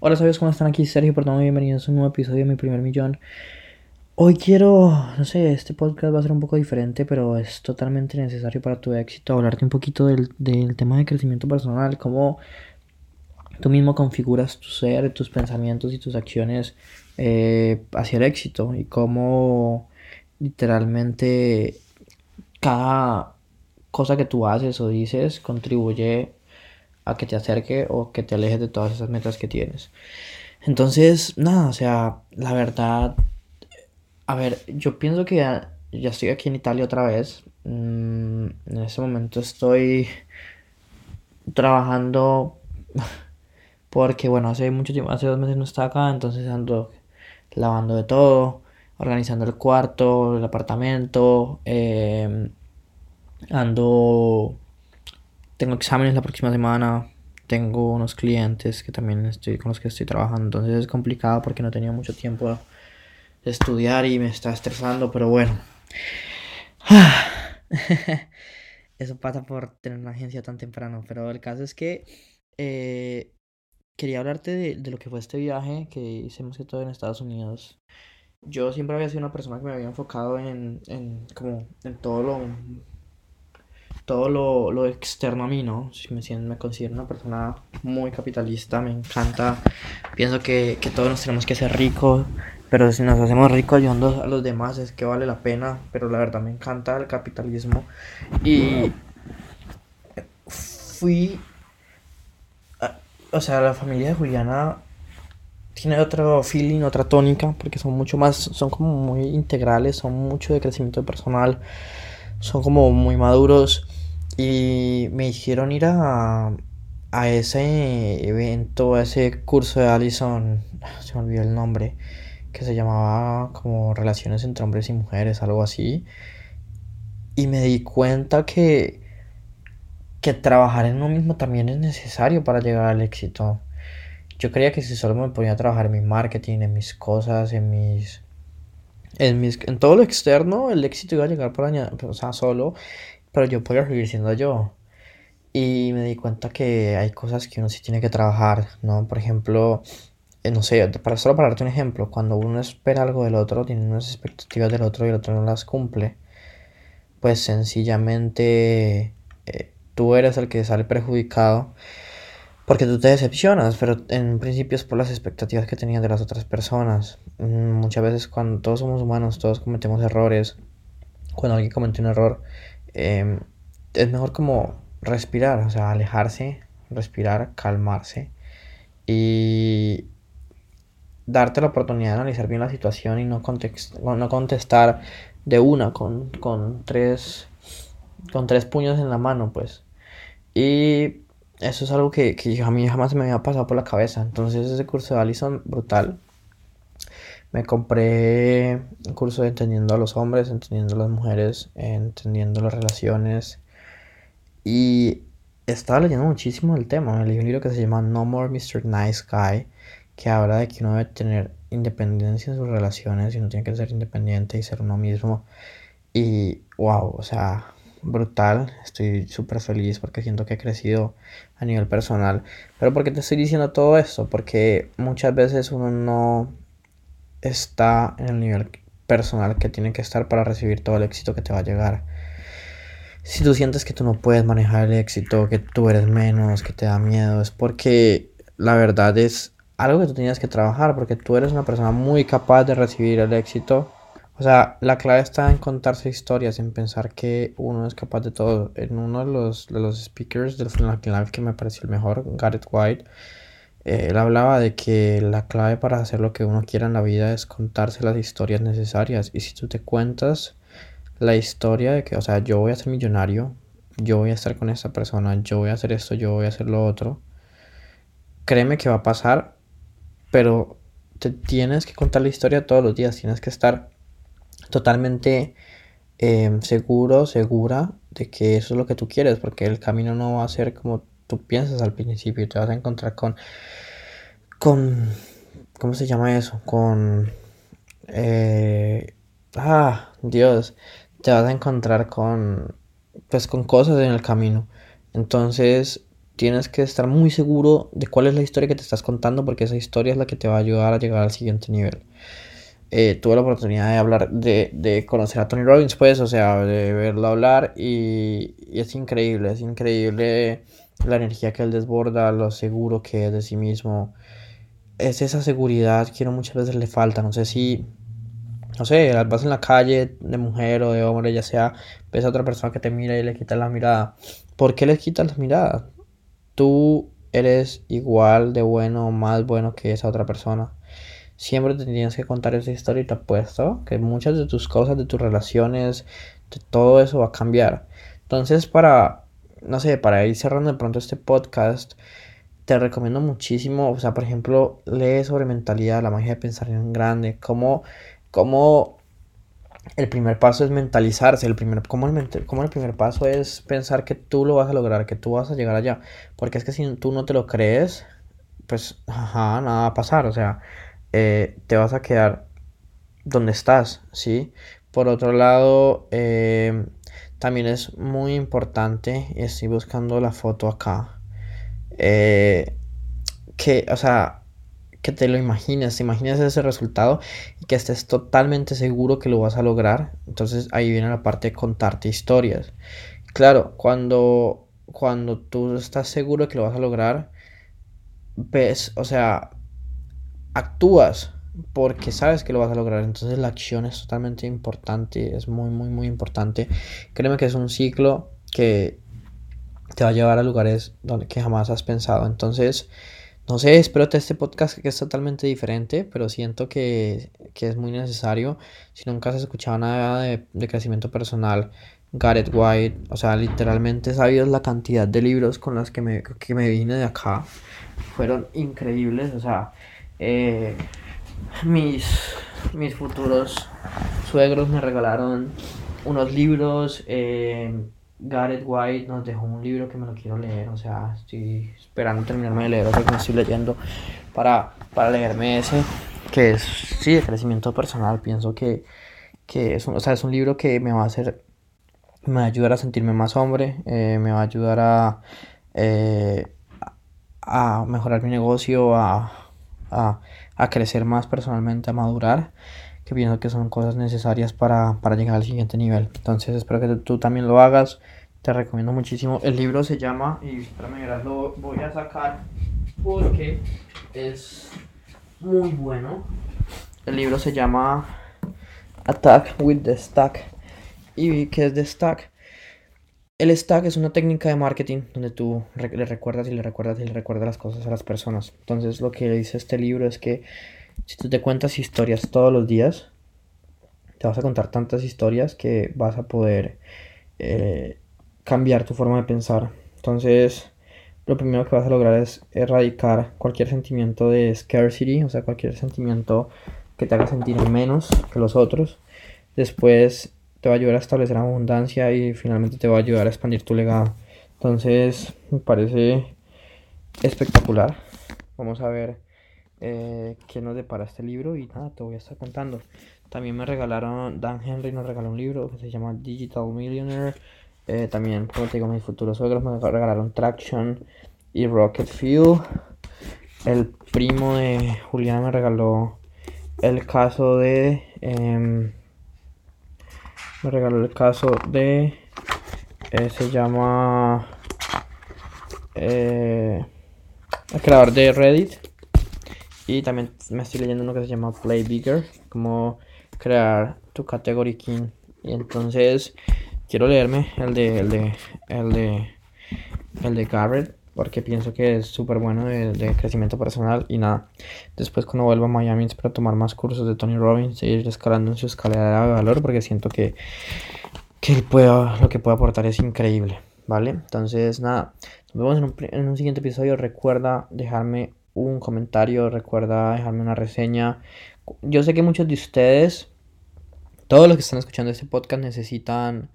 Hola, ¿sabes cómo están aquí? Sergio, perdón, bienvenidos a un nuevo episodio de Mi Primer Millón. Hoy quiero, no sé, este podcast va a ser un poco diferente, pero es totalmente necesario para tu éxito hablarte un poquito del, del tema de crecimiento personal, cómo tú mismo configuras tu ser, tus pensamientos y tus acciones eh, hacia el éxito y cómo literalmente cada cosa que tú haces o dices contribuye a que te acerque o que te alejes de todas esas metas que tienes. Entonces, nada, o sea, la verdad, a ver, yo pienso que ya, estoy aquí en Italia otra vez. Mm, en este momento estoy trabajando porque, bueno, hace mucho tiempo, hace dos meses no estaba acá, entonces ando lavando de todo, organizando el cuarto, el apartamento, em, ando tengo exámenes la próxima semana, tengo unos clientes que también estoy con los que estoy trabajando, entonces es complicado porque no tenía mucho tiempo de estudiar y me está estresando, pero bueno. Eso pasa por tener una agencia tan temprano, pero el caso es que eh, quería hablarte de, de, lo que fue este viaje que hicimos que todo en Estados Unidos. Yo siempre había sido una persona que me había enfocado en, en como en todo lo todo lo, lo, externo a mí, ¿no? Me, me considero una persona muy capitalista, me encanta, pienso que, que todos nos tenemos que ser ricos, pero si nos hacemos ricos ayudando a los demás es que vale la pena, pero la verdad me encanta el capitalismo y fui, o sea, la familia de Juliana tiene otro feeling, otra tónica, porque son mucho más, son como muy integrales, son mucho de crecimiento personal, son como muy maduros y me hicieron ir a, a ese evento, a ese curso de Allison, se me olvidó el nombre, que se llamaba como Relaciones entre hombres y mujeres, algo así. Y me di cuenta que, que trabajar en uno mismo también es necesario para llegar al éxito. Yo creía que si solo me ponía a trabajar en mi marketing, en mis cosas, en mis en, mis, en todo lo externo, el éxito iba a llegar por añadir, o sea, solo pero yo podía seguir siendo yo. Y me di cuenta que hay cosas que uno sí tiene que trabajar, ¿no? Por ejemplo, eh, no sé, para solo para darte un ejemplo, cuando uno espera algo del otro, tiene unas expectativas del otro y el otro no las cumple, pues sencillamente eh, tú eres el que sale perjudicado porque tú te decepcionas, pero en principio es por las expectativas que tenías de las otras personas. Mm, muchas veces cuando todos somos humanos, todos cometemos errores. Cuando alguien comete un error, Em, es mejor como respirar, o sea, alejarse, respirar, calmarse y darte la oportunidad de analizar bien la situación y no, contestar de una con, con, tres, con tres puños en la mano, pues. Y eso es algo que, que a mí jamás me había pasado por la cabeza. Entonces ese curso de Allison, brutal. Me compré un curso de entendiendo a los hombres, entendiendo a las mujeres, entendiendo las relaciones. Y estaba leyendo muchísimo el tema. Leí un libro que se llama No More Mr. Nice Guy, que habla de que uno debe tener independencia en sus relaciones y uno tiene que ser independiente y ser uno mismo. Y wow, o sea, brutal. Estoy súper feliz porque siento que he crecido a nivel personal. Pero ¿por qué te estoy diciendo todo esto? Porque muchas veces uno no está en el nivel personal que tiene que estar para recibir todo el éxito que te va a llegar. Si tú sientes que tú no puedes manejar el éxito, que tú eres menos, que te da miedo, es porque la verdad es algo que tú tienes que trabajar, porque tú eres una persona muy capaz de recibir el éxito. O sea, la clave está en contarse historias, en pensar que uno es capaz de todo. En uno de los, de los speakers del Final que me pareció el mejor, Garrett White, él hablaba de que la clave para hacer lo que uno quiera en la vida es contarse las historias necesarias. Y si tú te cuentas la historia de que, o sea, yo voy a ser millonario, yo voy a estar con esta persona, yo voy a hacer esto, yo voy a hacer lo otro, créeme que va a pasar, pero te tienes que contar la historia todos los días, tienes que estar totalmente em, seguro, segura de que eso es lo que tú quieres, porque el camino no va a ser como tú piensas al principio, te vas a encontrar con, con, ¿cómo se llama eso? Con, eh, ah, Dios, te vas a encontrar con, pues con cosas en el camino. Entonces, tienes que estar muy seguro de cuál es la historia que te estás contando porque esa historia es la que te va a ayudar a llegar al siguiente nivel. Eh, tuve la oportunidad de hablar, de, de, conocer a Tony Robbins, pues, o sea, de verlo hablar y, y, es increíble, es increíble la energía que él desborda, lo seguro que es de sí mismo. Es esa seguridad que muchas veces le falta, no sé si, no sé, vas en la calle de mujer o de hombre, ya sea, ves a otra persona que te mira y le quita la mirada. ¿Por qué le quitas la mirada? Tú eres igual de bueno o más bueno que esa otra persona siempre te tienes que contar esa historia y te apuesto que muchas de tus cosas, de tus relaciones, de todo eso va a cambiar. Entonces, para, no sé, para ir cerrando de pronto este podcast, te recomiendo muchísimo, o sea, por ejemplo, lee sobre mentalidad, la magia de pensar en grande, cómo, cómo el primer paso es mentalizarse, el primer, cómo el, cómo el primer paso es pensar que tú lo vas a lograr, que tú vas a llegar allá, porque es que si tú no te lo crees, pues, ajá, nada va a pasar, o sea, eh, te vas a quedar donde estás, ¿sí? Por otro lado, eh, también es muy importante, estoy buscando la foto acá, eh, que, o sea, que te lo imagines, te imagines ese resultado y que estés totalmente seguro que lo vas a lograr. Entonces ahí viene la parte de contarte historias. Claro, cuando, cuando tú estás seguro que lo vas a lograr, ves, o sea, actúas porque sabes que lo vas a lograr. Entonces la acción es totalmente importante, es muy, muy, muy importante. Créeme que es un ciclo que te va a llevar a lugares donde que jamás has pensado. Entonces, no sé, espero que este podcast que es totalmente diferente, pero siento que, que, es muy necesario. Si nunca has escuchado nada de, de crecimiento personal, Gareth White, o sea, literalmente sabías la cantidad de libros con los que me, que me vine de acá. Fueron increíbles, o sea, eh, mis, mis futuros suegros me regalaron unos libros. Eh, Gareth White nos dejó un libro que me lo quiero leer. O sea, estoy esperando terminarme de leer otro que me estoy leyendo para, para leerme ese. Que es, sí, de crecimiento personal. Pienso que, que es, un, o sea, es un libro que me va a hacer. Me va a ayudar a sentirme más hombre. Eh, me va a ayudar a. Eh, a mejorar mi negocio. A a, crecer más personalmente, a madurar, que pienso que son cosas necesarias para, llegar al siguiente nivel. Entonces espero que tú también lo hagas. Te recomiendo muchísimo. El libro se llama, y espérame, lo voy a sacar porque es muy bueno. El libro se llama Attack with the Stack. ¿Y qué es The Stack? El stack es una técnica de marketing donde tú le recuerdas y le recuerdas y le recuerdas las cosas a las personas. Entonces lo que dice este libro es que si tú te cuentas historias todos los días, te vas a contar tantas historias que vas a poder eh, cambiar tu forma de pensar. Entonces lo primero que vas a lograr es erradicar cualquier sentimiento de scarcity, o sea, cualquier sentimiento que te haga sentir menos que los otros. Después te va a ayudar a establecer abundancia y finalmente te va a ayudar a expandir tu legado. Entonces, me parece espectacular. Vamos a ver eh, qué nos depara este libro y nada, te voy a estar contando. También me regalaron, Dan Henry nos regaló un libro que se llama Digital Millionaire. Eh, también, como te digo, mis futuros suegros me regalaron Traction y Rocket Fuel. El primo de Juliana me regaló el caso de... Em, me regaló el caso de eh, se llama eh, el creador de Reddit. Y también me estoy leyendo uno que se llama Play Bigger como crear tu category king. Y entonces quiero leerme el de el de el de el de Garrett porque pienso que es súper bueno de, crecimiento personal y nada. Después cuando vuelva a Miami espero tomar más cursos de Tony Robbins y ir escalando en su escalera de valor porque siento que, que él lo que puede aportar es increíble, ¿vale? Entonces nada, nos vemos en un, en un siguiente episodio. Recuerda dejarme un comentario, recuerda dejarme una reseña. Yo sé que muchos de ustedes, todos los que están escuchando este podcast necesitan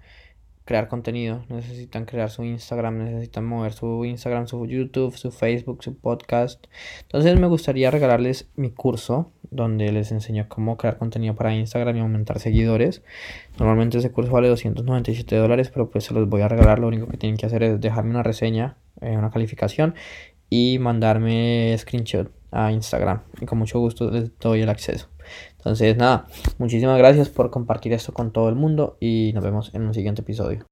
crear contenido, necesitan crear su Instagram, necesitan mover su Instagram, su YouTube, su Facebook, su podcast. Entonces me gustaría regalarles mi curso donde les enseño cómo crear contenido para Instagram y aumentar seguidores. Normalmente ese curso vale 297 dólares, pero pues se los voy a regalar. Lo único que tienen que hacer es dejarme una reseña, eh, una calificación y mandarme screenshot a Instagram. Y con mucho gusto les doy el acceso. Entonces, nada, muchísimas gracias por compartir esto con todo el mundo y nos vemos en un siguiente episodio.